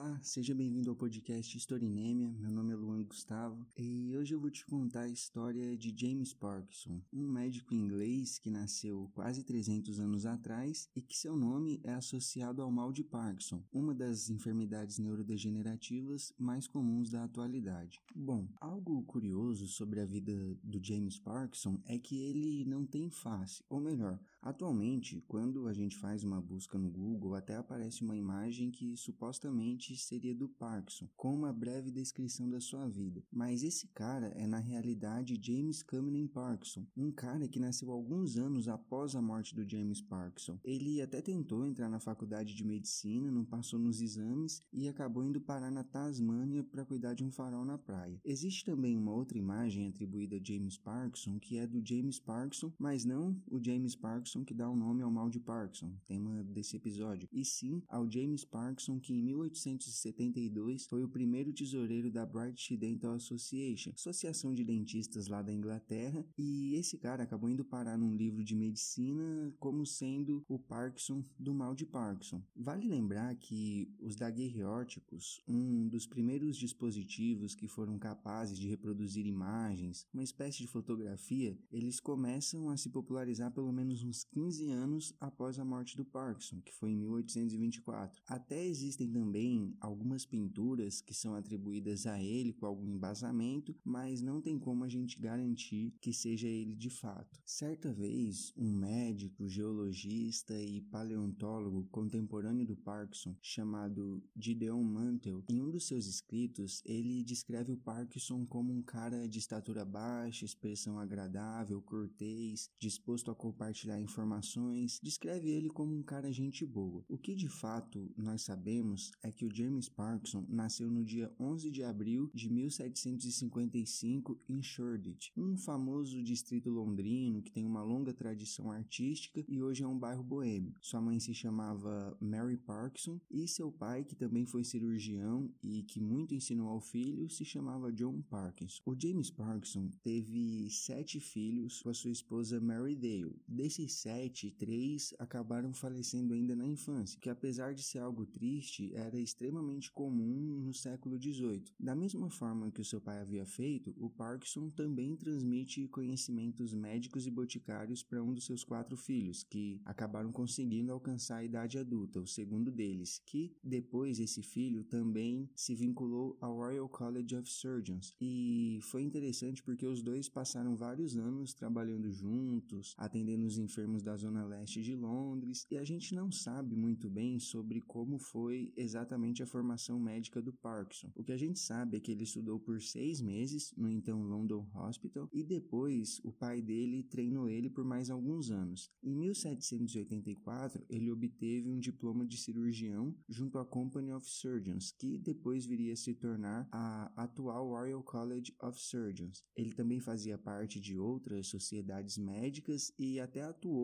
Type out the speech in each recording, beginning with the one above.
Olá, seja bem-vindo ao podcast Historinêmia. Meu nome é Luan Gustavo e hoje eu vou te contar a história de James Parkinson, um médico inglês que nasceu quase 300 anos atrás e que seu nome é associado ao mal de Parkinson, uma das enfermidades neurodegenerativas mais comuns da atualidade. Bom, algo curioso sobre a vida do James Parkinson é que ele não tem face, ou melhor, atualmente, quando a gente faz uma busca no Google, até aparece uma imagem que supostamente seria do Parkinson, com uma breve descrição da sua vida. Mas esse cara é na realidade James Cameron Parkinson, um cara que nasceu alguns anos após a morte do James Parkinson. Ele até tentou entrar na faculdade de medicina, não passou nos exames e acabou indo parar na Tasmânia para cuidar de um farol na praia. Existe também uma outra imagem atribuída a James Parkinson, que é do James Parkinson, mas não o James Parkinson que dá o nome ao mal de Parkinson, tema desse episódio, e sim ao James Parkinson que em 18 1872 foi o primeiro tesoureiro da British Dental Association, associação de dentistas lá da Inglaterra, e esse cara acabou indo parar num livro de medicina como sendo o Parkinson do mal de Parkinson. Vale lembrar que os daguerreóticos, um dos primeiros dispositivos que foram capazes de reproduzir imagens, uma espécie de fotografia, eles começam a se popularizar pelo menos uns 15 anos após a morte do Parkinson, que foi em 1824. Até existem também algumas pinturas que são atribuídas a ele com algum embasamento, mas não tem como a gente garantir que seja ele de fato. Certa vez, um médico, geologista e paleontólogo contemporâneo do Parkinson, chamado Gideon Mantel, em um dos seus escritos, ele descreve o Parkinson como um cara de estatura baixa, expressão agradável, cortês, disposto a compartilhar informações, descreve ele como um cara gente boa. O que de fato nós sabemos é que o James Parkinson nasceu no dia 11 de abril de 1755 em Shoreditch, um famoso distrito londrino que tem uma longa tradição artística e hoje é um bairro boêmio. Sua mãe se chamava Mary Parkinson e seu pai, que também foi cirurgião e que muito ensinou ao filho, se chamava John Parkinson. O James Parkinson teve sete filhos com a sua esposa Mary Dale. Desses sete, três acabaram falecendo ainda na infância, que apesar de ser algo triste, era extremamente comum no século XVIII. Da mesma forma que o seu pai havia feito, o Parkinson também transmite conhecimentos médicos e boticários para um dos seus quatro filhos, que acabaram conseguindo alcançar a idade adulta, o segundo deles, que depois esse filho também se vinculou ao Royal College of Surgeons. E foi interessante porque os dois passaram vários anos trabalhando juntos, atendendo os da zona leste de Londres, e a gente não sabe muito bem sobre como foi exatamente a formação médica do Parkinson. O que a gente sabe é que ele estudou por seis meses no então London Hospital e depois o pai dele treinou ele por mais alguns anos. Em 1784, ele obteve um diploma de cirurgião junto à Company of Surgeons, que depois viria a se tornar a atual Royal College of Surgeons. Ele também fazia parte de outras sociedades médicas e até atuou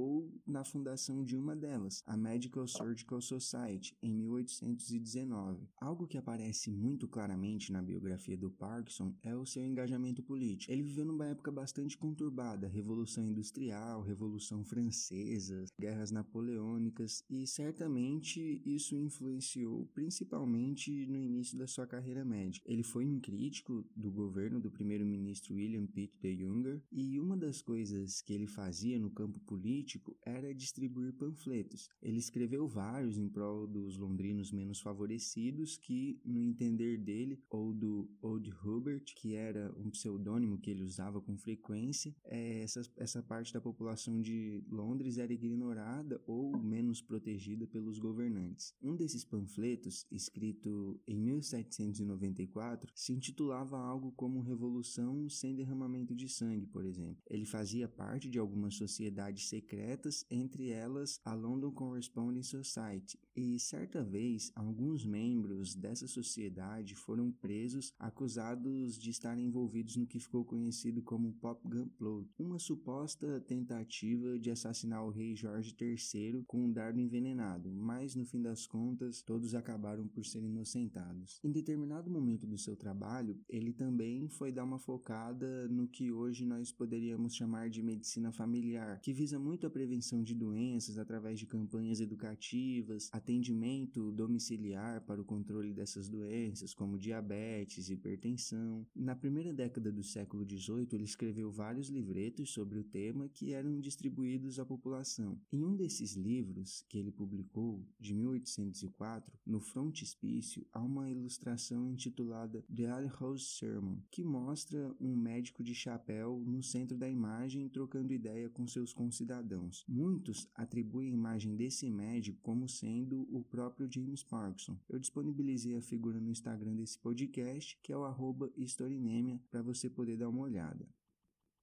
na fundação de uma delas, a Medical Surgical Society, em 1819. Algo que aparece muito claramente na biografia do Parkinson é o seu engajamento político. Ele viveu numa época bastante conturbada, Revolução Industrial, Revolução Francesa, guerras napoleônicas, e certamente isso influenciou principalmente no início da sua carreira médica. Ele foi um crítico do governo do primeiro-ministro William Pitt de Younger, e uma das coisas que ele fazia no campo político era distribuir panfletos. Ele escreveu vários em prol dos londrinos menos favorecidos que, no entender dele, ou do Old Hubert, que era um pseudônimo que ele usava com frequência, é, essa, essa parte da população de Londres era ignorada ou menos protegida pelos governantes. Um desses panfletos, escrito em 1794, se intitulava algo como Revolução sem derramamento de sangue, por exemplo. Ele fazia parte de algumas sociedades secretas, entre elas a London Corresponding Society, e certa vez alguns membros dessa sociedade foram presos acusados de estarem envolvidos no que ficou conhecido como Pop Gun Plot, uma suposta tentativa de assassinar o rei Jorge III com um dardo envenenado, mas no fim das contas todos acabaram por serem inocentados. Em determinado momento do seu trabalho, ele também foi dar uma focada no que hoje nós poderíamos chamar de medicina familiar, que visa muito muito a prevenção de doenças através de campanhas educativas, atendimento domiciliar para o controle dessas doenças, como diabetes, hipertensão. Na primeira década do século XVIII, ele escreveu vários livretos sobre o tema que eram distribuídos à população. Em um desses livros, que ele publicou, de 1804, no frontispício há uma ilustração intitulada The Alhouse Sermon, que mostra um médico de chapéu no centro da imagem trocando ideia com seus concidadãos. Muitos atribuem a imagem desse médico como sendo o próprio James Parkinson. Eu disponibilizei a figura no Instagram desse podcast, que é o arroba para você poder dar uma olhada.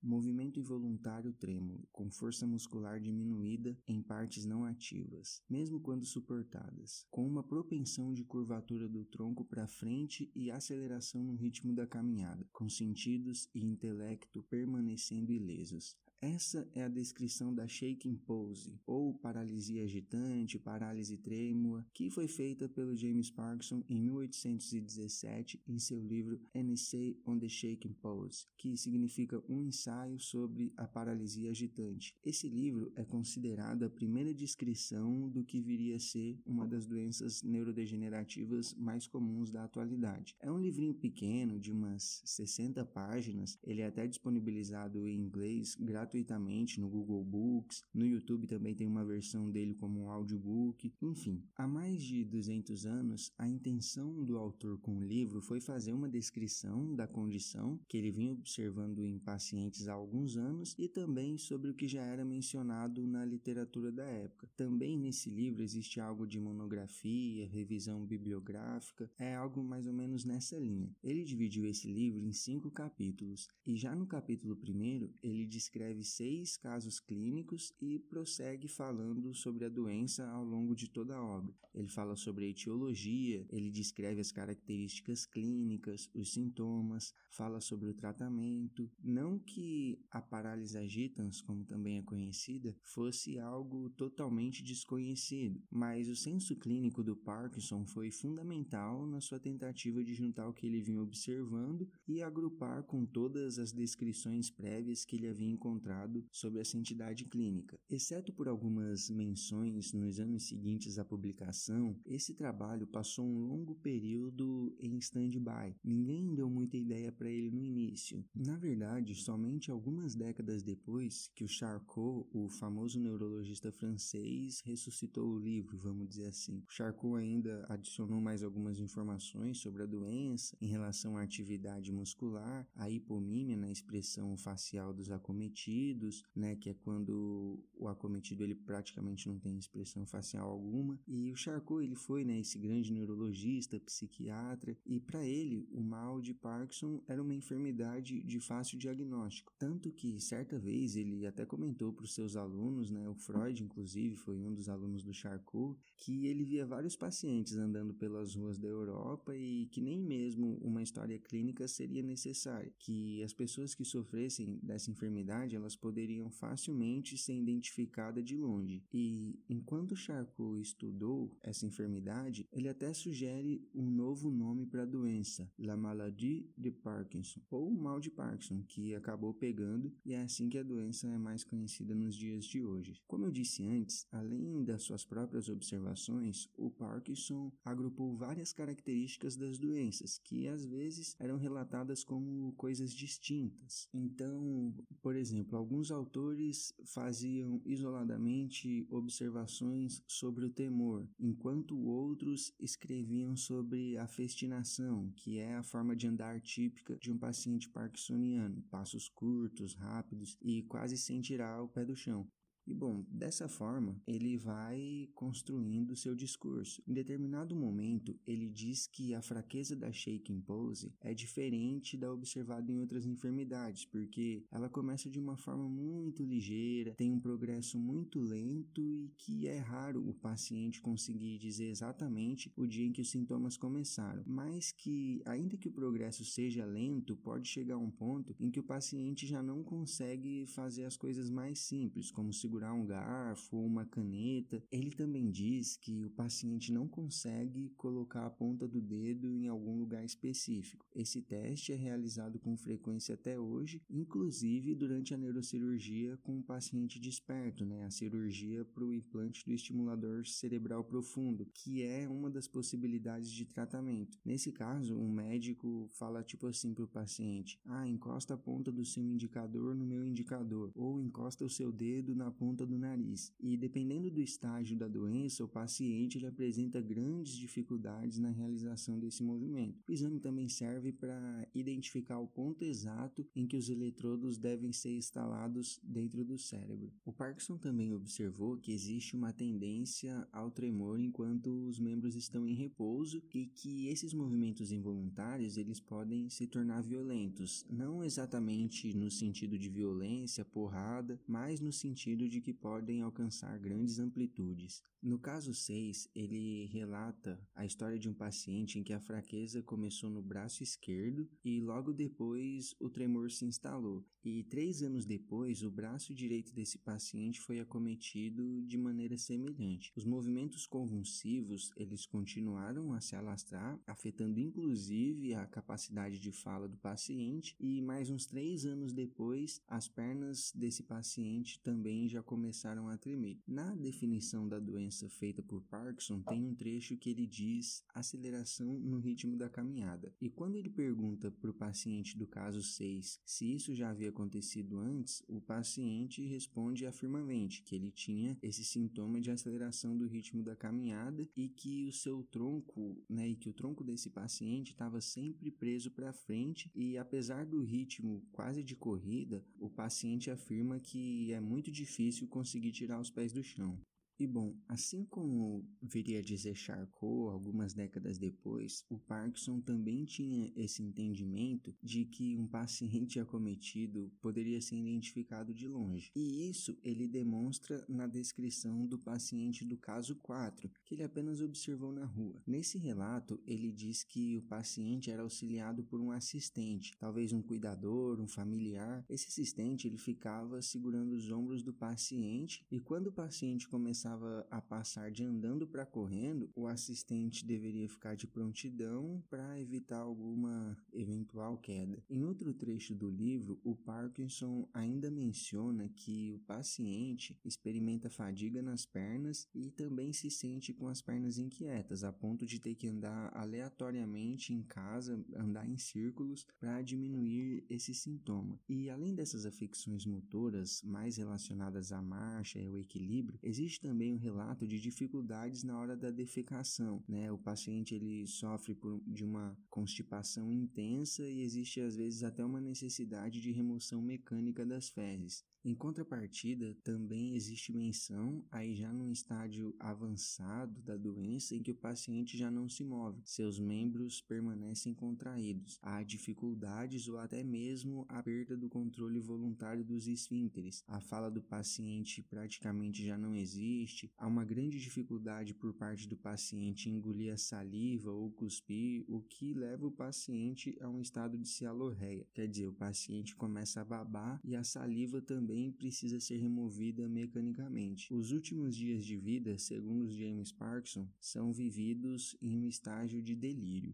Movimento involuntário trêmulo, com força muscular diminuída em partes não ativas, mesmo quando suportadas, com uma propensão de curvatura do tronco para frente e aceleração no ritmo da caminhada, com sentidos e intelecto permanecendo ilesos. Essa é a descrição da shaking pose, ou paralisia agitante, parálise trêmula, que foi feita pelo James Parkinson em 1817 em seu livro An Essay on the Shaking Pose, que significa um ensaio sobre a paralisia agitante. Esse livro é considerado a primeira descrição do que viria a ser uma das doenças neurodegenerativas mais comuns da atualidade. É um livrinho pequeno, de umas 60 páginas, ele é até disponibilizado em inglês gratuitamente gratuitamente no Google Books, no YouTube também tem uma versão dele como um audiobook, enfim. Há mais de 200 anos, a intenção do autor com o livro foi fazer uma descrição da condição que ele vinha observando em pacientes há alguns anos e também sobre o que já era mencionado na literatura da época. Também nesse livro existe algo de monografia, revisão bibliográfica, é algo mais ou menos nessa linha. Ele dividiu esse livro em cinco capítulos e já no capítulo primeiro ele descreve descreve seis casos clínicos e prossegue falando sobre a doença ao longo de toda a obra. Ele fala sobre a etiologia, ele descreve as características clínicas, os sintomas, fala sobre o tratamento. Não que a parálise agitans, como também é conhecida, fosse algo totalmente desconhecido, mas o senso clínico do Parkinson foi fundamental na sua tentativa de juntar o que ele vinha observando e agrupar com todas as descrições prévias que ele havia encontrado sobre essa entidade clínica. Exceto por algumas menções nos anos seguintes à publicação, esse trabalho passou um longo período em stand-by. Ninguém deu muita ideia para ele no início. Na verdade, somente algumas décadas depois que o Charcot, o famoso neurologista francês, ressuscitou o livro, vamos dizer assim. O Charcot ainda adicionou mais algumas informações sobre a doença em relação à atividade muscular, a hipomímia na expressão facial dos acometidos acometidos, né, que é quando o acometido ele praticamente não tem expressão facial alguma. E o Charcot ele foi, né, esse grande neurologista, psiquiatra, e para ele o mal de Parkinson era uma enfermidade de fácil diagnóstico, tanto que certa vez ele até comentou para os seus alunos, né, o Freud inclusive foi um dos alunos do Charcot, que ele via vários pacientes andando pelas ruas da Europa e que nem mesmo uma história clínica seria necessária, que as pessoas que sofressem dessa enfermidade elas poderiam facilmente ser identificadas de longe. E enquanto Charcot estudou essa enfermidade, ele até sugere um novo nome para a doença, La Maladie de Parkinson, ou mal de Parkinson, que acabou pegando e é assim que a doença é mais conhecida nos dias de hoje. Como eu disse antes, além das suas próprias observações, o Parkinson agrupou várias características das doenças que às vezes eram relatadas como coisas distintas. Então, por exemplo, alguns autores faziam isoladamente observações sobre o temor, enquanto outros escreviam sobre a festinação, que é a forma de andar típica de um paciente parkinsoniano, passos curtos, rápidos e quase sem tirar o pé do chão. E bom, dessa forma, ele vai construindo seu discurso. Em determinado momento, ele diz que a fraqueza da shaking pose é diferente da observada em outras enfermidades, porque ela começa de uma forma muito ligeira, tem um progresso muito lento e que é raro o paciente conseguir dizer exatamente o dia em que os sintomas começaram, mas que ainda que o progresso seja lento, pode chegar a um ponto em que o paciente já não consegue fazer as coisas mais simples, como segurar segurar um garfo ou uma caneta. Ele também diz que o paciente não consegue colocar a ponta do dedo em algum lugar específico. Esse teste é realizado com frequência até hoje, inclusive durante a neurocirurgia com o paciente desperto, né? A cirurgia para o implante do estimulador cerebral profundo, que é uma das possibilidades de tratamento. Nesse caso, um médico fala tipo assim para o paciente: ah, encosta a ponta do seu indicador no meu indicador, ou encosta o seu dedo na ponta do nariz. E dependendo do estágio da doença, o paciente ele apresenta grandes dificuldades na realização desse movimento. O exame também serve para identificar o ponto exato em que os eletrodos devem ser instalados dentro do cérebro. O Parkinson também observou que existe uma tendência ao tremor enquanto os membros estão em repouso e que esses movimentos involuntários eles podem se tornar violentos, não exatamente no sentido de violência, porrada, mas no sentido de que podem alcançar grandes amplitudes. No caso 6, ele relata a história de um paciente em que a fraqueza começou no braço esquerdo e logo depois o tremor se instalou. E três anos depois, o braço direito desse paciente foi acometido de maneira semelhante. Os movimentos convulsivos eles continuaram a se alastrar, afetando inclusive a capacidade de fala do paciente. E mais uns três anos depois, as pernas desse paciente também já começaram a tremer. Na definição da doença feita por Parkinson, tem um trecho que ele diz aceleração no ritmo da caminhada. E quando ele pergunta para o paciente do caso 6 se isso já havia acontecido antes, o paciente responde afirmamente que ele tinha esse sintoma de aceleração do ritmo da caminhada e que o seu tronco, né, e que o tronco desse paciente estava sempre preso para frente e apesar do ritmo quase de corrida, o paciente afirma que é muito difícil conseguir tirar os pés do chão. E bom, assim como viria a dizer Charcot algumas décadas depois, o Parkinson também tinha esse entendimento de que um paciente acometido poderia ser identificado de longe. E isso ele demonstra na descrição do paciente do caso 4, que ele apenas observou na rua. Nesse relato, ele diz que o paciente era auxiliado por um assistente, talvez um cuidador, um familiar. Esse assistente ele ficava segurando os ombros do paciente e quando o paciente começava começava a passar de andando para correndo, o assistente deveria ficar de prontidão para evitar alguma eventual queda. Em outro trecho do livro, o Parkinson ainda menciona que o paciente experimenta fadiga nas pernas e também se sente com as pernas inquietas, a ponto de ter que andar aleatoriamente em casa, andar em círculos para diminuir esse sintoma. E além dessas afecções motoras mais relacionadas à marcha e ao equilíbrio, existe também também um relato de dificuldades na hora da defecação, né? O paciente ele sofre por, de uma constipação intensa e existe às vezes até uma necessidade de remoção mecânica das fezes. Em contrapartida, também existe menção, aí já num estágio avançado da doença, em que o paciente já não se move, seus membros permanecem contraídos. Há dificuldades ou até mesmo a perda do controle voluntário dos esfínteres. A fala do paciente praticamente já não existe. Há uma grande dificuldade por parte do paciente engolir a saliva ou cuspir, o que leva o paciente a um estado de cialorreia. Quer dizer, o paciente começa a babar e a saliva também também precisa ser removida mecanicamente. Os últimos dias de vida, segundo James Parkinson, são vividos em um estágio de delírio.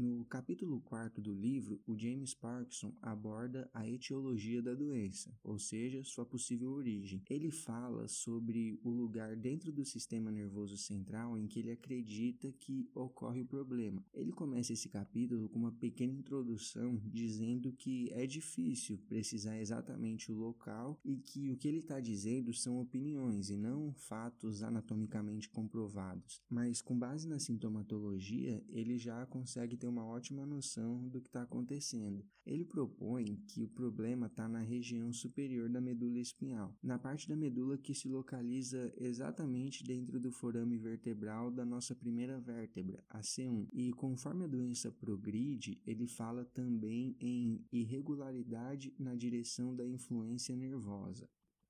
No capítulo 4 do livro, o James Parkinson aborda a etiologia da doença, ou seja, sua possível origem. Ele fala sobre o lugar dentro do sistema nervoso central em que ele acredita que ocorre o problema. Ele começa esse capítulo com uma pequena introdução dizendo que é difícil precisar exatamente o local e que o que ele está dizendo são opiniões e não fatos anatomicamente comprovados. Mas com base na sintomatologia, ele já consegue ter uma ótima noção do que está acontecendo. Ele propõe que o problema está na região superior da medula espinhal, na parte da medula que se localiza exatamente dentro do forame vertebral da nossa primeira vértebra, a C1. E conforme a doença progride, ele fala também em irregularidade na direção da influência nervosa.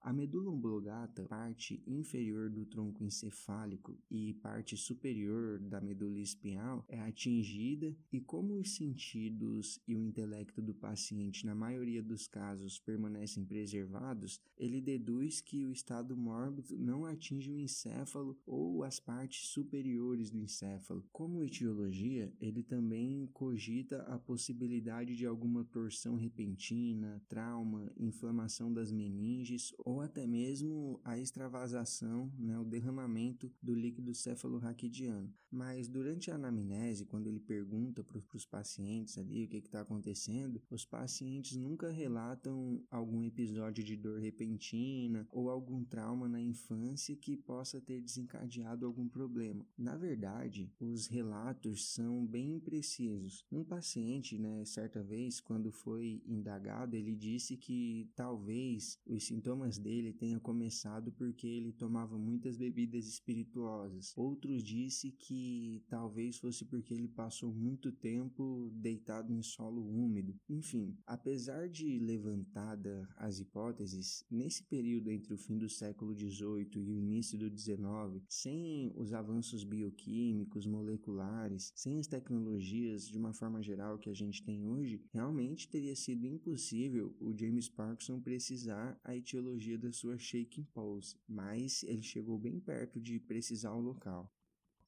A medula oblongata, parte inferior do tronco encefálico e parte superior da medula espinhal, é atingida e como os sentidos e o intelecto do paciente na maioria dos casos permanecem preservados, ele deduz que o estado mórbido não atinge o encéfalo ou as partes superiores do encéfalo. Como etiologia, ele também cogita a possibilidade de alguma torção repentina, trauma, inflamação das meninges ou até mesmo a extravasação, né, o derramamento do líquido cefalorraquidiano. Mas durante a anamnese, quando ele pergunta para os pacientes ali o que está acontecendo, os pacientes nunca relatam algum episódio de dor repentina ou algum trauma na infância que possa ter desencadeado algum problema. Na verdade, os relatos são bem imprecisos. Um paciente, né, certa vez, quando foi indagado, ele disse que talvez os sintomas dele tenham começado porque ele tomava muitas bebidas espirituosas. Outros disse que talvez fosse porque ele passou muito tempo deitado em solo úmido. Enfim, apesar de levantada as hipóteses, nesse período entre o fim do século XVIII e o início do XIX, sem os avanços bioquímicos, moleculares, sem as tecnologias de uma forma geral que a gente tem hoje, realmente teria sido impossível o James Parkinson precisar a etiologia da sua shaking pulse, mas ele chegou bem perto de precisar o local.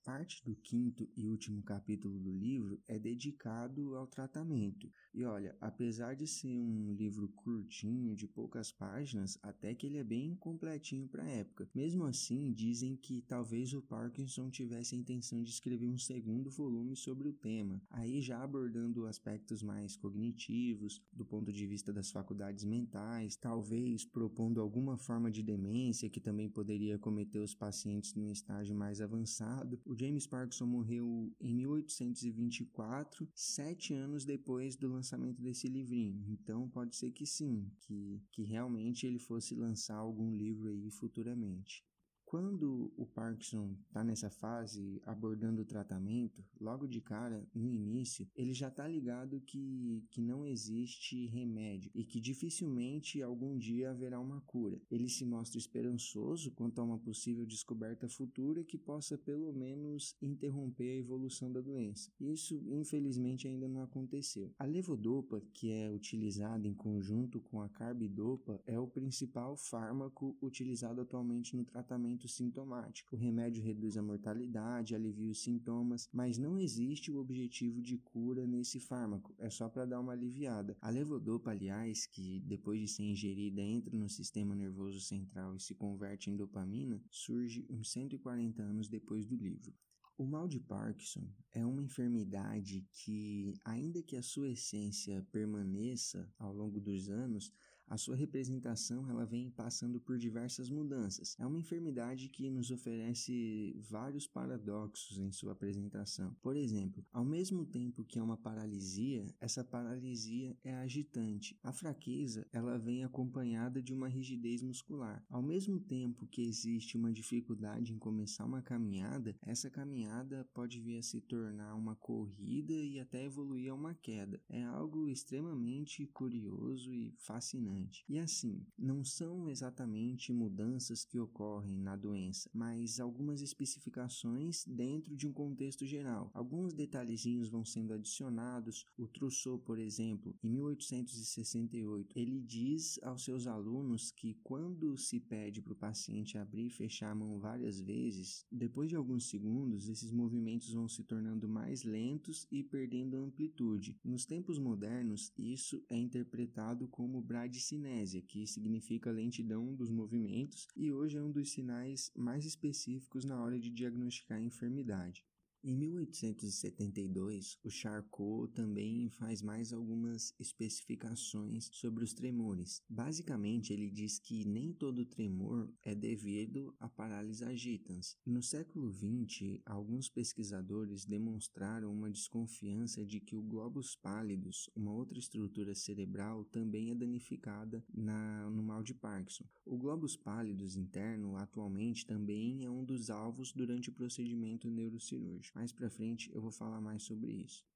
Parte do quinto e último capítulo do livro é dedicado ao tratamento. E olha, apesar de ser um livro curtinho, de poucas páginas, até que ele é bem completinho para a época. Mesmo assim, dizem que talvez o Parkinson tivesse a intenção de escrever um segundo volume sobre o tema, aí já abordando aspectos mais cognitivos, do ponto de vista das faculdades mentais, talvez propondo alguma forma de demência que também poderia cometer os pacientes num estágio mais avançado. O James Parkinson morreu em 1824, sete anos depois do lançamento desse livrinho. Então pode ser que sim, que, que realmente ele fosse lançar algum livro aí futuramente. Quando o Parkinson está nessa fase abordando o tratamento, logo de cara, no início, ele já está ligado que, que não existe remédio e que dificilmente algum dia haverá uma cura. Ele se mostra esperançoso quanto a uma possível descoberta futura que possa pelo menos interromper a evolução da doença. Isso, infelizmente, ainda não aconteceu. A levodopa, que é utilizada em conjunto com a carbidopa, é o principal fármaco utilizado atualmente no tratamento tratamento sintomático. O remédio reduz a mortalidade, alivia os sintomas, mas não existe o objetivo de cura nesse fármaco, é só para dar uma aliviada. A levodopa, aliás, que depois de ser ingerida entra no sistema nervoso central e se converte em dopamina, surge uns 140 anos depois do livro. O mal de Parkinson é uma enfermidade que, ainda que a sua essência permaneça ao longo dos anos, a sua representação ela vem passando por diversas mudanças. É uma enfermidade que nos oferece vários paradoxos em sua apresentação. Por exemplo, ao mesmo tempo que é uma paralisia, essa paralisia é agitante. A fraqueza ela vem acompanhada de uma rigidez muscular. Ao mesmo tempo que existe uma dificuldade em começar uma caminhada, essa caminhada pode vir a se tornar uma corrida e até evoluir a uma queda. É algo extremamente curioso e fascinante. E assim, não são exatamente mudanças que ocorrem na doença, mas algumas especificações dentro de um contexto geral. Alguns detalhezinhos vão sendo adicionados. O Trousseau, por exemplo, em 1868, ele diz aos seus alunos que quando se pede para o paciente abrir e fechar a mão várias vezes, depois de alguns segundos, esses movimentos vão se tornando mais lentos e perdendo amplitude. Nos tempos modernos, isso é interpretado como bradicinese cinésia, que significa lentidão dos movimentos e hoje é um dos sinais mais específicos na hora de diagnosticar a enfermidade. Em 1872, o Charcot também faz mais algumas especificações sobre os tremores. Basicamente, ele diz que nem todo tremor é devido à parálise agitans. No século XX, alguns pesquisadores demonstraram uma desconfiança de que o globus pálidos, uma outra estrutura cerebral, também é danificada na, no mal de Parkinson. O globus pálidos interno, atualmente, também é um dos alvos durante o procedimento neurocirúrgico. Mais para frente eu vou falar mais sobre isso.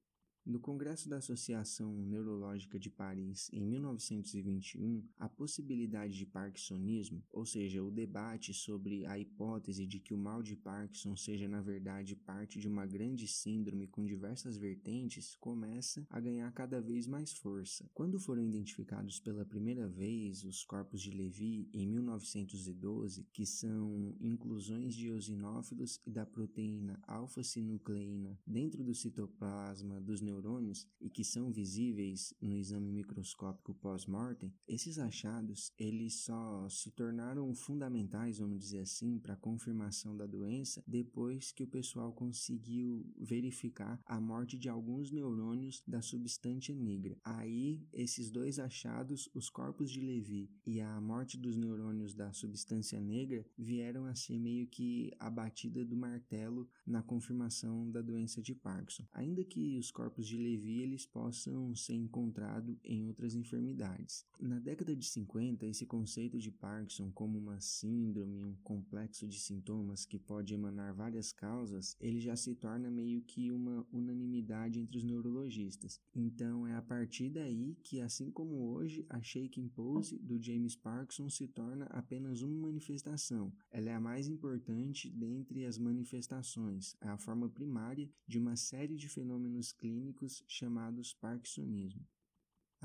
No Congresso da Associação Neurológica de Paris, em 1921, a possibilidade de parkinsonismo, ou seja, o debate sobre a hipótese de que o mal de Parkinson seja na verdade parte de uma grande síndrome com diversas vertentes, começa a ganhar cada vez mais força. Quando foram identificados pela primeira vez os corpos de Levy em 1912, que são inclusões de eosinófilos e da proteína alfa-sinucleína dentro do citoplasma dos neurônios neurônios e que são visíveis no exame microscópico pós-mortem, esses achados eles só se tornaram fundamentais, vamos dizer assim, para a confirmação da doença depois que o pessoal conseguiu verificar a morte de alguns neurônios da substância negra. Aí, esses dois achados, os corpos de Levi e a morte dos neurônios da substância negra, vieram a ser meio que a batida do martelo na confirmação da doença de Parkinson. Ainda que os corpos de Levi eles possam ser encontrados em outras enfermidades. Na década de 50, esse conceito de Parkinson como uma síndrome, um complexo de sintomas que pode emanar várias causas, ele já se torna meio que uma unanimidade entre os neurologistas. Então é a partir daí que, assim como hoje, a shaking pose do James Parkinson se torna apenas uma manifestação. Ela é a mais importante dentre as manifestações, é a forma primária de uma série de fenômenos clínicos chamados parkinsonismo.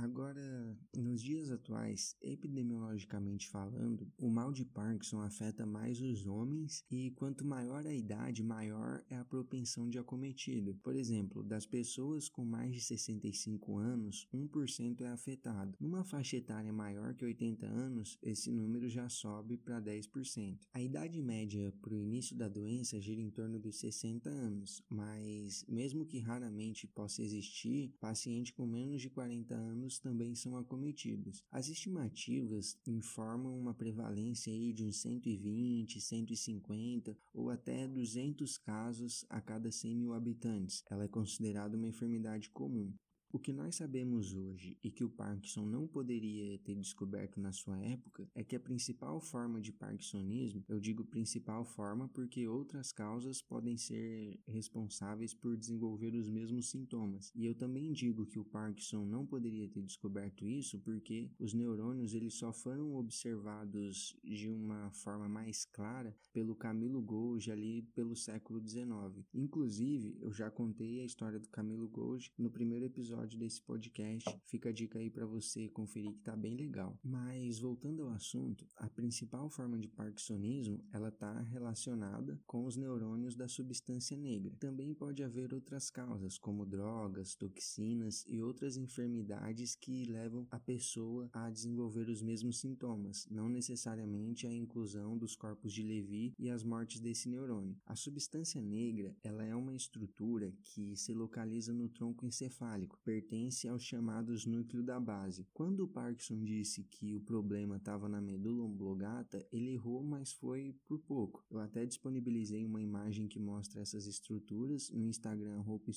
Agora, nos dias atuais, epidemiologicamente falando, o mal de Parkinson afeta mais os homens e quanto maior a idade, maior é a propensão de acometido. Por exemplo, das pessoas com mais de 65 anos, 1% é afetado. Numa faixa etária maior que 80 anos, esse número já sobe para 10%. A idade média para o início da doença gira em torno dos 60 anos, mas mesmo que raramente possa existir, paciente com menos de 40 anos também são acometidos. As estimativas informam uma prevalência aí de uns 120, 150 ou até 200 casos a cada 100 mil habitantes. Ela é considerada uma enfermidade comum. O que nós sabemos hoje e que o Parkinson não poderia ter descoberto na sua época é que a principal forma de Parkinsonismo, eu digo principal forma porque outras causas podem ser responsáveis por desenvolver os mesmos sintomas. E eu também digo que o Parkinson não poderia ter descoberto isso porque os neurônios eles só foram observados de uma forma mais clara pelo Camilo Golgi ali pelo século XIX. Inclusive, eu já contei a história do Camilo Golgi no primeiro episódio episódio desse podcast. Fica a dica aí para você conferir que tá bem legal. Mas voltando ao assunto, a principal forma de parkinsonismo, ela tá relacionada com os neurônios da substância negra. Também pode haver outras causas, como drogas, toxinas e outras enfermidades que levam a pessoa a desenvolver os mesmos sintomas, não necessariamente a inclusão dos corpos de Levy e as mortes desse neurônio. A substância negra, ela é uma estrutura que se localiza no tronco encefálico, pertence aos chamados núcleo da base. Quando o Parkinson disse que o problema estava na medula oblongata, ele errou, mas foi por pouco. Eu até disponibilizei uma imagem que mostra essas estruturas no Instagram Roupa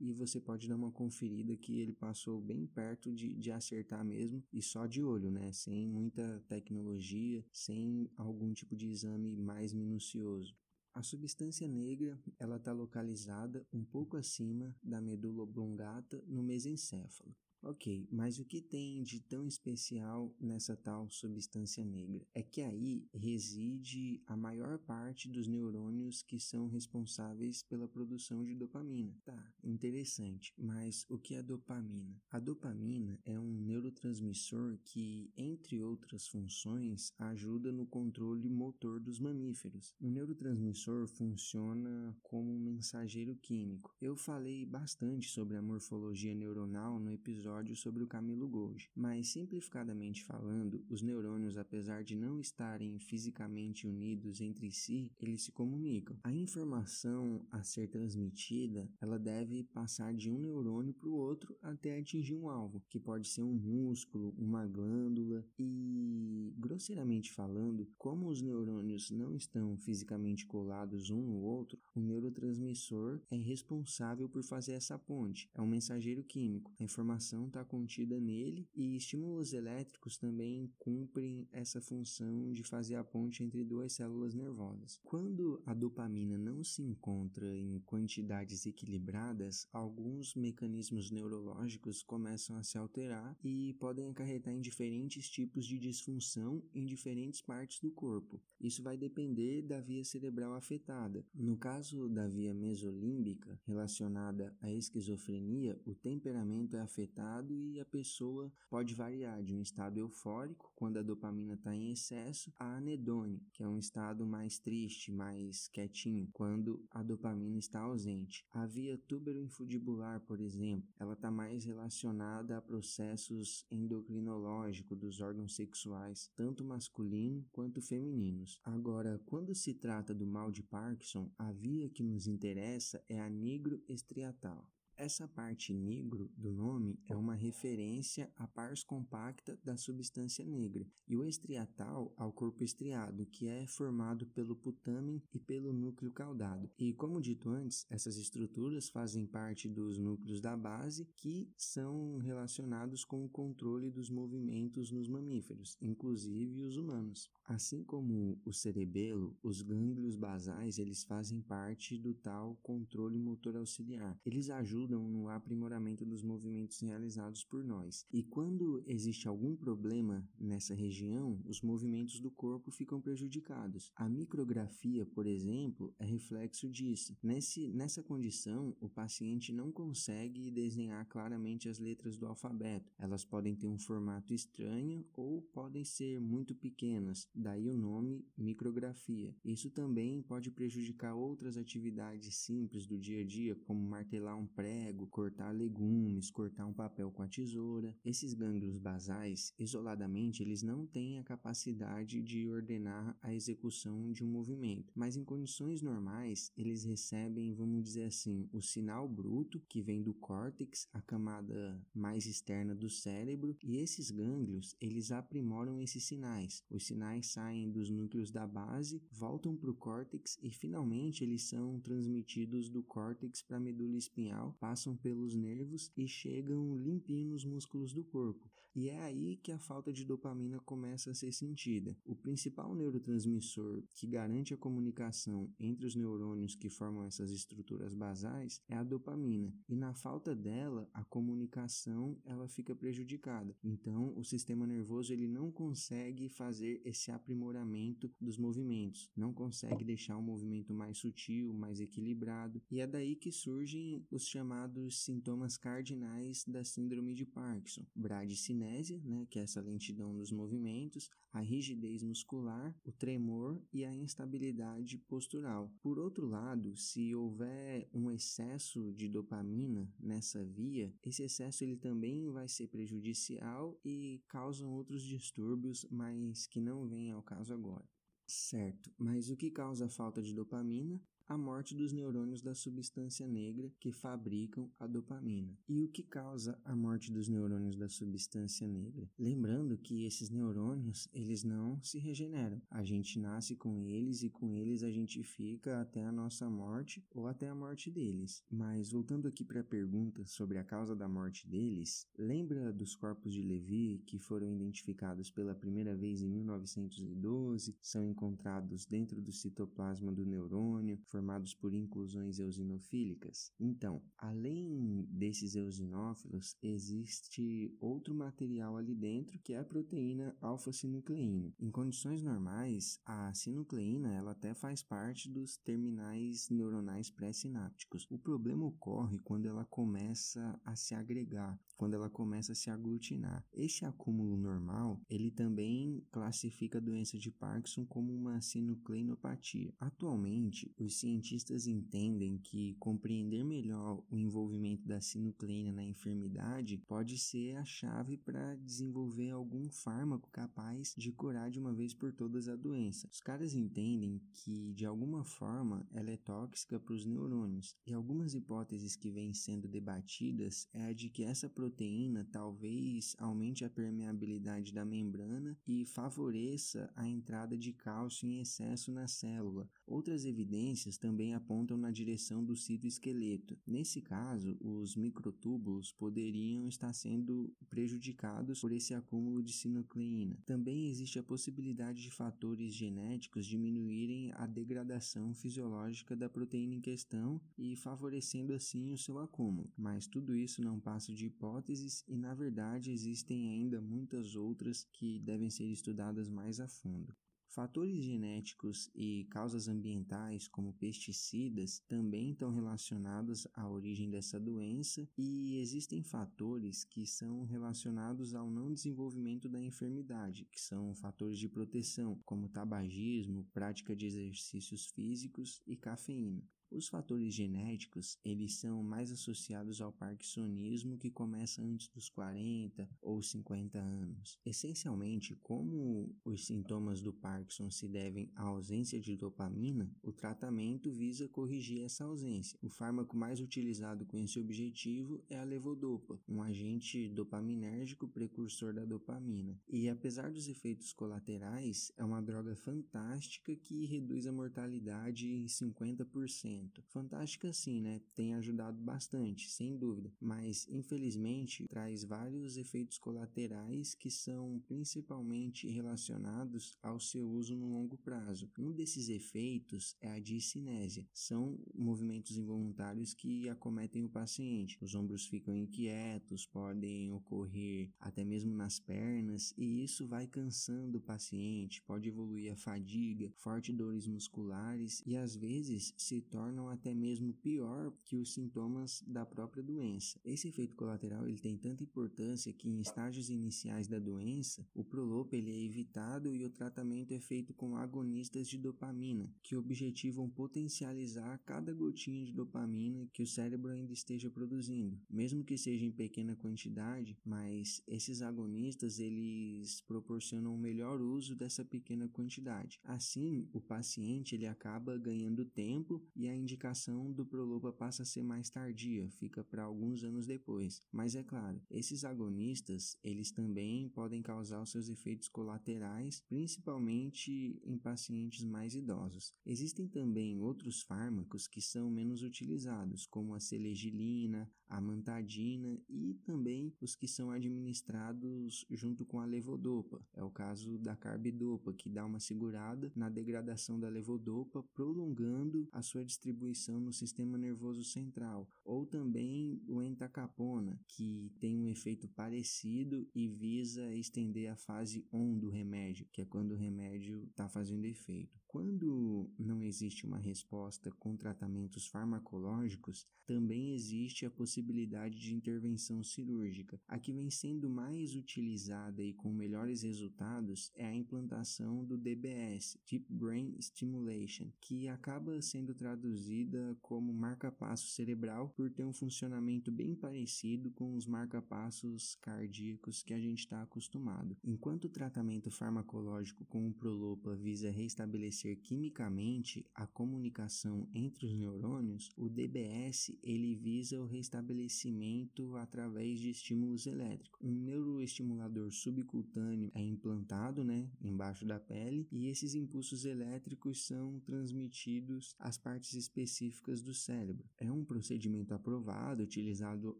e você pode dar uma conferida que ele passou bem perto de, de acertar mesmo e só de olho, né? Sem muita tecnologia, sem algum tipo de exame mais minucioso. A substância negra ela está localizada um pouco acima da medula oblongata no mesencéfalo. Ok, mas o que tem de tão especial nessa tal substância negra? É que aí reside a maior parte dos neurônios que são responsáveis pela produção de dopamina. Tá, interessante, mas o que é dopamina? A dopamina é um neurotransmissor que, entre outras funções, ajuda no controle motor dos mamíferos. O neurotransmissor funciona como um mensageiro químico. Eu falei bastante sobre a morfologia neuronal no episódio episódio sobre o Camilo Golgi, mas simplificadamente falando, os neurônios, apesar de não estarem fisicamente unidos entre si, eles se comunicam. A informação a ser transmitida, ela deve passar de um neurônio para o outro até atingir um alvo, que pode ser um músculo, uma glândula e, grosseiramente falando, como os neurônios não estão fisicamente colados um no outro, o neurotransmissor é responsável por fazer essa ponte. É um mensageiro químico. A informação informação está contida nele e estímulos elétricos também cumprem essa função de fazer a ponte entre duas células nervosas. Quando a dopamina não se encontra em quantidades equilibradas, alguns mecanismos neurológicos começam a se alterar e podem acarretar em diferentes tipos de disfunção em diferentes partes do corpo. Isso vai depender da via cerebral afetada. No caso da via mesolímbica, relacionada à esquizofrenia, o temperamento é afetado e a pessoa pode variar de um estado eufórico, quando a dopamina está em excesso, a anedônia, que é um estado mais triste, mais quietinho, quando a dopamina está ausente. A via tuberoinfundibular, por exemplo, ela está mais relacionada a processos endocrinológicos dos órgãos sexuais, tanto masculino quanto femininos. Agora, quando se trata do mal de Parkinson, a via que nos interessa é a nigroestriatal. Essa parte negro do nome é uma referência à pars compacta da substância negra e o estriatal ao corpo estriado, que é formado pelo putamen e pelo núcleo caudado. E como dito antes, essas estruturas fazem parte dos núcleos da base que são relacionados com o controle dos movimentos nos mamíferos, inclusive os humanos. Assim como o cerebelo, os gânglios basais, eles fazem parte do tal controle motor auxiliar. Eles ajudam ajudam no aprimoramento dos movimentos realizados por nós. E quando existe algum problema nessa região, os movimentos do corpo ficam prejudicados. A micrografia, por exemplo, é reflexo disso. Nesse, nessa condição, o paciente não consegue desenhar claramente as letras do alfabeto. Elas podem ter um formato estranho ou podem ser muito pequenas, daí o nome micrografia. Isso também pode prejudicar outras atividades simples do dia a dia, como martelar um prego prego, cortar legumes, cortar um papel com a tesoura. Esses gânglios basais, isoladamente, eles não têm a capacidade de ordenar a execução de um movimento, mas em condições normais, eles recebem, vamos dizer assim, o sinal bruto que vem do córtex, a camada mais externa do cérebro, e esses gânglios, eles aprimoram esses sinais. Os sinais saem dos núcleos da base, voltam para o córtex e finalmente eles são transmitidos do córtex para a medula espinhal, passam pelos nervos e chegam limpinho nos músculos do corpo. E é aí que a falta de dopamina começa a ser sentida. O principal neurotransmissor que garante a comunicação entre os neurônios que formam essas estruturas basais é a dopamina. E na falta dela, a comunicação ela fica prejudicada. Então, o sistema nervoso ele não consegue fazer esse aprimoramento dos movimentos, não consegue deixar o movimento mais sutil, mais equilibrado. E é daí que surgem os chamados sintomas cardinais da síndrome de Parkinson: bradicinésia, né, que é essa lentidão dos movimentos, a rigidez muscular, o tremor e a instabilidade postural. Por outro lado, se houver um excesso de dopamina nessa via, esse excesso ele também vai ser prejudicial e causam outros distúrbios, mas que não vêm ao caso agora. Certo, mas o que causa a falta de dopamina? A morte dos neurônios da substância negra que fabricam a dopamina. E o que causa a morte dos neurônios da substância negra? Lembrando que esses neurônios, eles não se regeneram. A gente nasce com eles e com eles a gente fica até a nossa morte ou até a morte deles. Mas voltando aqui para a pergunta sobre a causa da morte deles, lembra dos corpos de Levi que foram identificados pela primeira vez em 1912, são encontrados dentro do citoplasma do neurônio, formados por inclusões eosinofílicas. Então, além desses eosinófilos, existe outro material ali dentro que é a proteína alfa-sinucleína. Em condições normais, a sinucleína ela até faz parte dos terminais neuronais pré-sinápticos. O problema ocorre quando ela começa a se agregar, quando ela começa a se aglutinar. Esse acúmulo normal, ele também classifica a doença de Parkinson como uma sinucleinopatia. Atualmente, os cientistas entendem que compreender melhor o envolvimento da sinucleina na enfermidade pode ser a chave para desenvolver algum fármaco capaz de curar de uma vez por todas a doença. Os caras entendem que, de alguma forma, ela é tóxica para os neurônios, e algumas hipóteses que vêm sendo debatidas é a de que essa proteína talvez aumente a permeabilidade da membrana e favoreça a entrada de cálcio em excesso na célula. Outras evidências também apontam na direção do citoesqueleto. Nesse caso, os microtúbulos poderiam estar sendo prejudicados por esse acúmulo de sinucleína. Também existe a possibilidade de fatores genéticos diminuírem a degradação fisiológica da proteína em questão e favorecendo assim o seu acúmulo. Mas tudo isso não passa de hipóteses e, na verdade, existem ainda muitas outras que devem ser estudadas mais a fundo. Fatores genéticos e causas ambientais, como pesticidas, também estão relacionados à origem dessa doença, e existem fatores que são relacionados ao não desenvolvimento da enfermidade, que são fatores de proteção, como tabagismo, prática de exercícios físicos e cafeína. Os fatores genéticos, eles são mais associados ao parkinsonismo que começa antes dos 40 ou 50 anos. Essencialmente, como os sintomas do Parkinson se devem à ausência de dopamina, o tratamento visa corrigir essa ausência. O fármaco mais utilizado com esse objetivo é a levodopa, um agente dopaminérgico precursor da dopamina. E apesar dos efeitos colaterais, é uma droga fantástica que reduz a mortalidade em 50% momento. Fantástica sim, né? Tem ajudado bastante, sem dúvida, mas infelizmente traz vários efeitos colaterais que são principalmente relacionados ao seu uso no longo prazo. Um desses efeitos é a discinésia. São movimentos involuntários que acometem o paciente. Os ombros ficam inquietos, podem ocorrer até mesmo nas pernas, e isso vai cansando o paciente, pode evoluir a fadiga, fortes dores musculares e às vezes se torna tornam até mesmo pior que os sintomas da própria doença. Esse efeito colateral ele tem tanta importância que em estágios iniciais da doença, o Prolop ele é evitado e o tratamento é feito com agonistas de dopamina, que objetivam potencializar cada gotinha de dopamina que o cérebro ainda esteja produzindo, mesmo que seja em pequena quantidade, mas esses agonistas eles proporcionam o melhor uso dessa pequena quantidade. Assim, o paciente ele acaba ganhando tempo e a indicação do Prolopa passa a ser mais tardia, fica para alguns anos depois. Mas é claro, esses agonistas, eles também podem causar os seus efeitos colaterais, principalmente em pacientes mais idosos. Existem também outros fármacos que são menos utilizados, como a selegilina, a mantadina e também os que são administrados junto com a levodopa. É o caso da carbidopa, que dá uma segurada na degradação da levodopa, prolongando a sua distribuição no sistema nervoso central, ou também o entacapona, que tem um efeito parecido e visa estender a fase on do remédio, que é quando o remédio está fazendo efeito. Quando não existe uma resposta com tratamentos farmacológicos, também existe a possibilidade de intervenção cirúrgica. A que vem sendo mais utilizada e com melhores resultados é a implantação do DBS, Deep Brain Stimulation, que acaba sendo traduzida como marca-passo cerebral por ter um funcionamento bem parecido com os marca-passos cardíacos que a gente está acostumado. Enquanto o tratamento farmacológico com o Prolopa visa restabelecer favorecer quimicamente a comunicação entre os neurônios, o DBS ele visa o restabelecimento através de estímulos elétricos. Um neuroestimulador subcutâneo é implantado, né, embaixo da pele, e esses impulsos elétricos são transmitidos às partes específicas do cérebro. É um procedimento aprovado, utilizado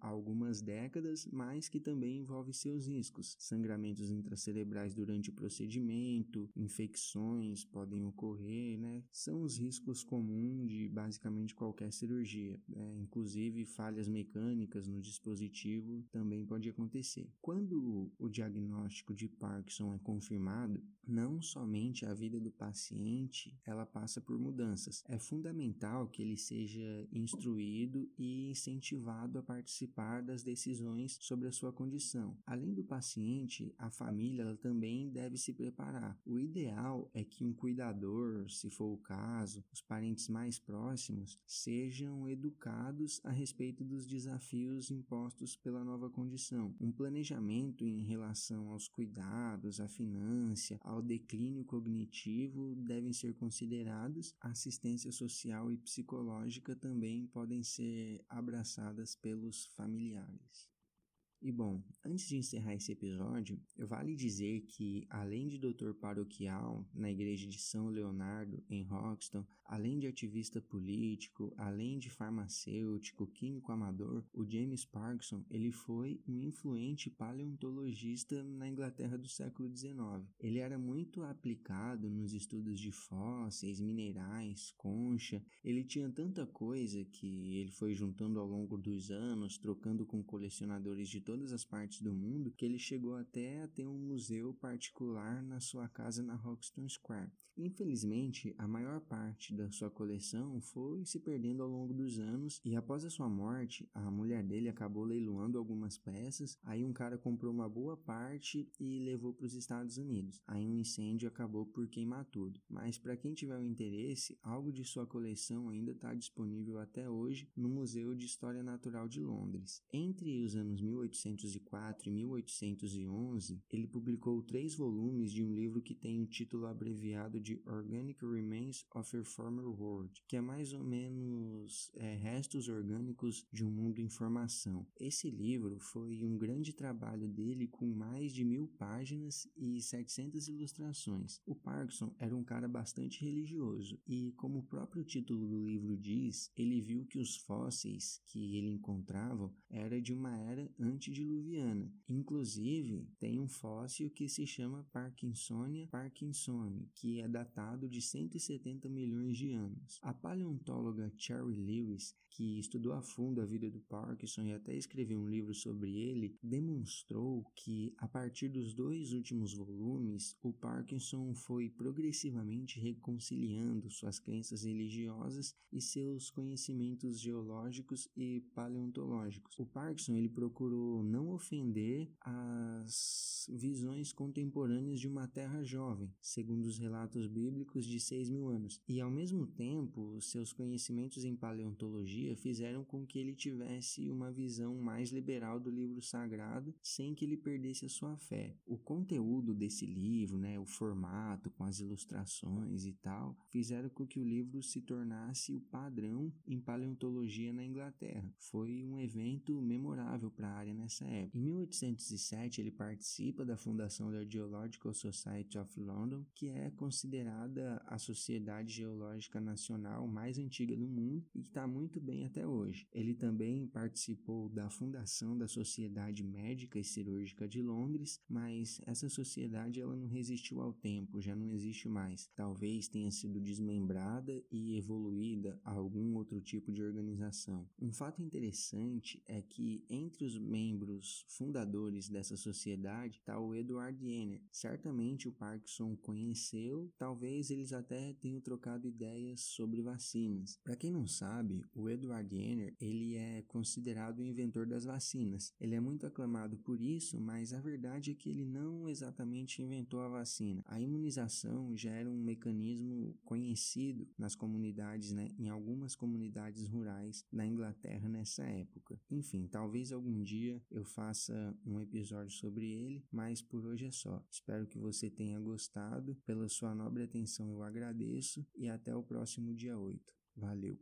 há algumas décadas, mas que também envolve seus riscos. Sangramentos intracerebrais durante o procedimento, infecções podem ocorrer ocorrer, né, são os riscos comuns de basicamente qualquer cirurgia. Né? Inclusive, falhas mecânicas no dispositivo também pode acontecer. Quando o diagnóstico de Parkinson é confirmado, não somente a vida do paciente ela passa por mudanças. É fundamental que ele seja instruído e incentivado a participar das decisões sobre a sua condição. Além do paciente, a família também deve se preparar. O ideal é que um cuidador se for o caso, os parentes mais próximos, sejam educados a respeito dos desafios impostos pela nova condição. Um planejamento em relação aos cuidados, à finança, ao declínio cognitivo devem ser considerados. A assistência social e psicológica também podem ser abraçadas pelos familiares. E bom, antes de encerrar esse episódio, vale dizer que, além de doutor paroquial na igreja de São Leonardo, em Roxton, além de ativista político, além de farmacêutico, químico amador, o James Parkinson ele foi um influente paleontologista na Inglaterra do século XIX. Ele era muito aplicado nos estudos de fósseis, minerais, concha. Ele tinha tanta coisa que ele foi juntando ao longo dos anos, trocando com colecionadores de todas as partes do mundo, que ele chegou até a ter um museu particular na sua casa na Hoxton Square. Infelizmente, a maior parte da sua coleção foi se perdendo ao longo dos anos e após a sua morte, a mulher dele acabou leiloando algumas peças, aí um cara comprou uma boa parte e levou para os Estados Unidos. Aí um incêndio acabou por queimar tudo. Mas para quem tiver o interesse, algo de sua coleção ainda está disponível até hoje no Museu de História Natural de Londres. Entre os anos 1800 1804 e 1811, ele publicou três volumes de um livro que tem o título abreviado de Organic Remains of a Former World, que é mais ou menos é, restos orgânicos de um mundo em formação. Esse livro foi um grande trabalho dele com mais de mil páginas e 700 ilustrações. O Parkinson era um cara bastante religioso e, como o próprio título do livro diz, ele viu que os fósseis que ele encontrava era de uma era antediluviana. Inclusive, tem um fóssil que se chama Parkinsonia parkinsoni, que é datado de 170 milhões de anos. A paleontóloga Cherry Lewis, que estudou a fundo a vida do Parkinson e até escreveu um livro sobre ele, demonstrou que a partir dos dois últimos volumes, o Parkinson foi progressivamente reconciliando suas crenças religiosas e seus conhecimentos geológicos e paleontológicos. O Parkinson ele procurou não ofender as visões contemporâneas de uma terra jovem, segundo os relatos bíblicos de 6 mil anos. E ao mesmo tempo, seus conhecimentos em paleontologia fizeram com que ele tivesse uma visão mais liberal do livro sagrado, sem que ele perdesse a sua fé. O conteúdo desse livro, né, o formato, com as ilustrações e tal, fizeram com que o livro se tornasse o padrão em paleontologia na Inglaterra. Foi um evento memorável para a área nessa época. Em 1807, ele participa da fundação da Geological Society of London, que é considerada a sociedade geológica nacional mais antiga do mundo e que está muito bem até hoje. Ele também participou da fundação da Sociedade Médica e Cirúrgica de Londres, mas essa sociedade ela não resistiu ao tempo, já não existe mais. Talvez tenha sido desmembrada e evoluída a algum outro tipo de organização. Um fato interessante é que entre os membros fundadores dessa sociedade está o Edward Jenner. Certamente o Parkinson conheceu, talvez eles até tenham trocado ideias sobre vacinas. Para quem não sabe, o Edward Jenner ele é considerado o inventor das vacinas. Ele é muito aclamado por isso, mas a verdade é que ele não exatamente inventou a vacina. A imunização já era um mecanismo conhecido nas comunidades, né, em algumas comunidades rurais da Inglaterra nessa época. Enfim, talvez algum dia eu faça um episódio sobre ele, mas por hoje é só. Espero que você tenha gostado. Pela sua nobre atenção eu agradeço e até o próximo dia 8. Valeu!